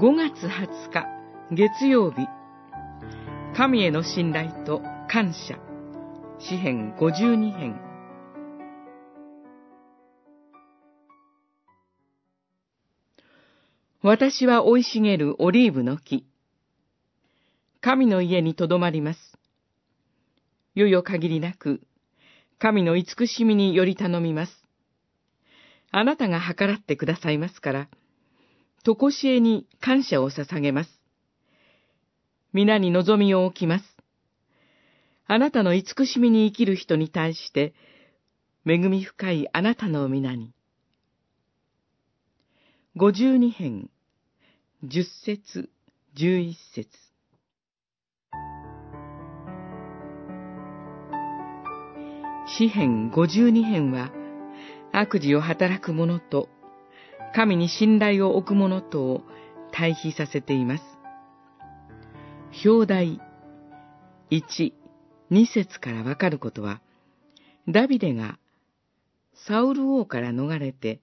5月20日月曜日神への信頼と感謝詩編52編私は生い茂るオリーブの木。神の家にとどまります。よよ限りなく、神の慈しみにより頼みます。あなたが計らってくださいますから、とこしえに感謝を捧げます。皆に望みを置きます。あなたの慈しみに生きる人に対して、恵み深いあなたの皆に。五十二編、十節、十一節。詩編五十二編は、悪事を働く者と、神に信頼を置く者とを対比させています。表題一、二節からわかることは、ダビデがサウル王から逃れて、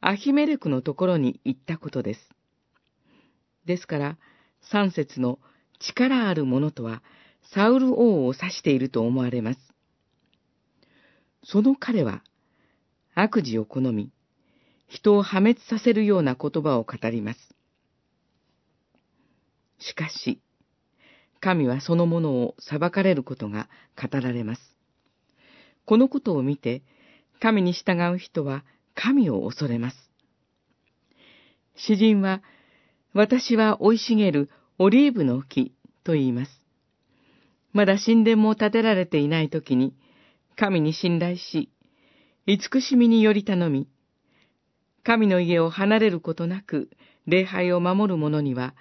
アヒメレクのところに行ったことです。ですから、三節の力ある者とは、サウル王を指していると思われます。その彼は、悪事を好み、人を破滅させるような言葉を語ります。しかし、神はそのものを裁かれることが語られます。このことを見て、神に従う人は神を恐れます。詩人は、私は生い茂るオリーブの木と言います。まだ神殿も建てられていない時に、神に信頼し、慈しみにより頼み、神の家を離れることなく礼拝を守る者には、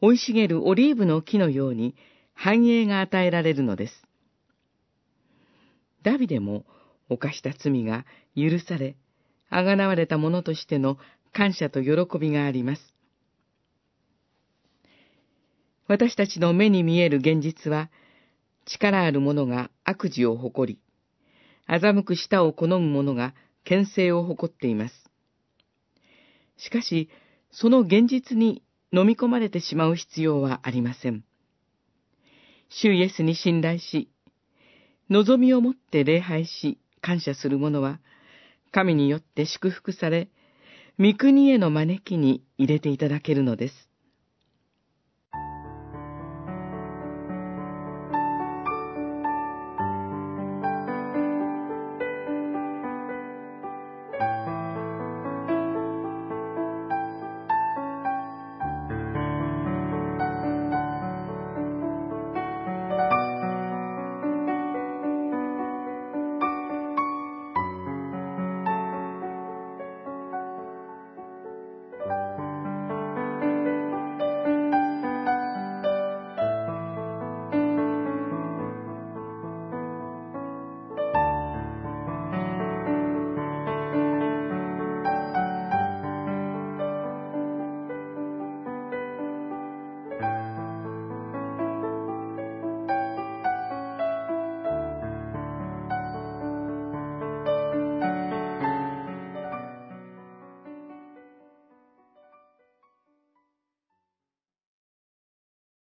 生い茂るオリーブの木のように繁栄が与えられるのです。ダビデも犯した罪が許され、あがなわれた者としての感謝と喜びがあります。私たちの目に見える現実は、力ある者が悪事を誇り、欺く舌を好む者が牽制を誇っています。しかし、その現実に飲み込まれてしまう必要はありません。主イエスに信頼し、望みを持って礼拝し、感謝する者は、神によって祝福され、御国への招きに入れていただけるのです。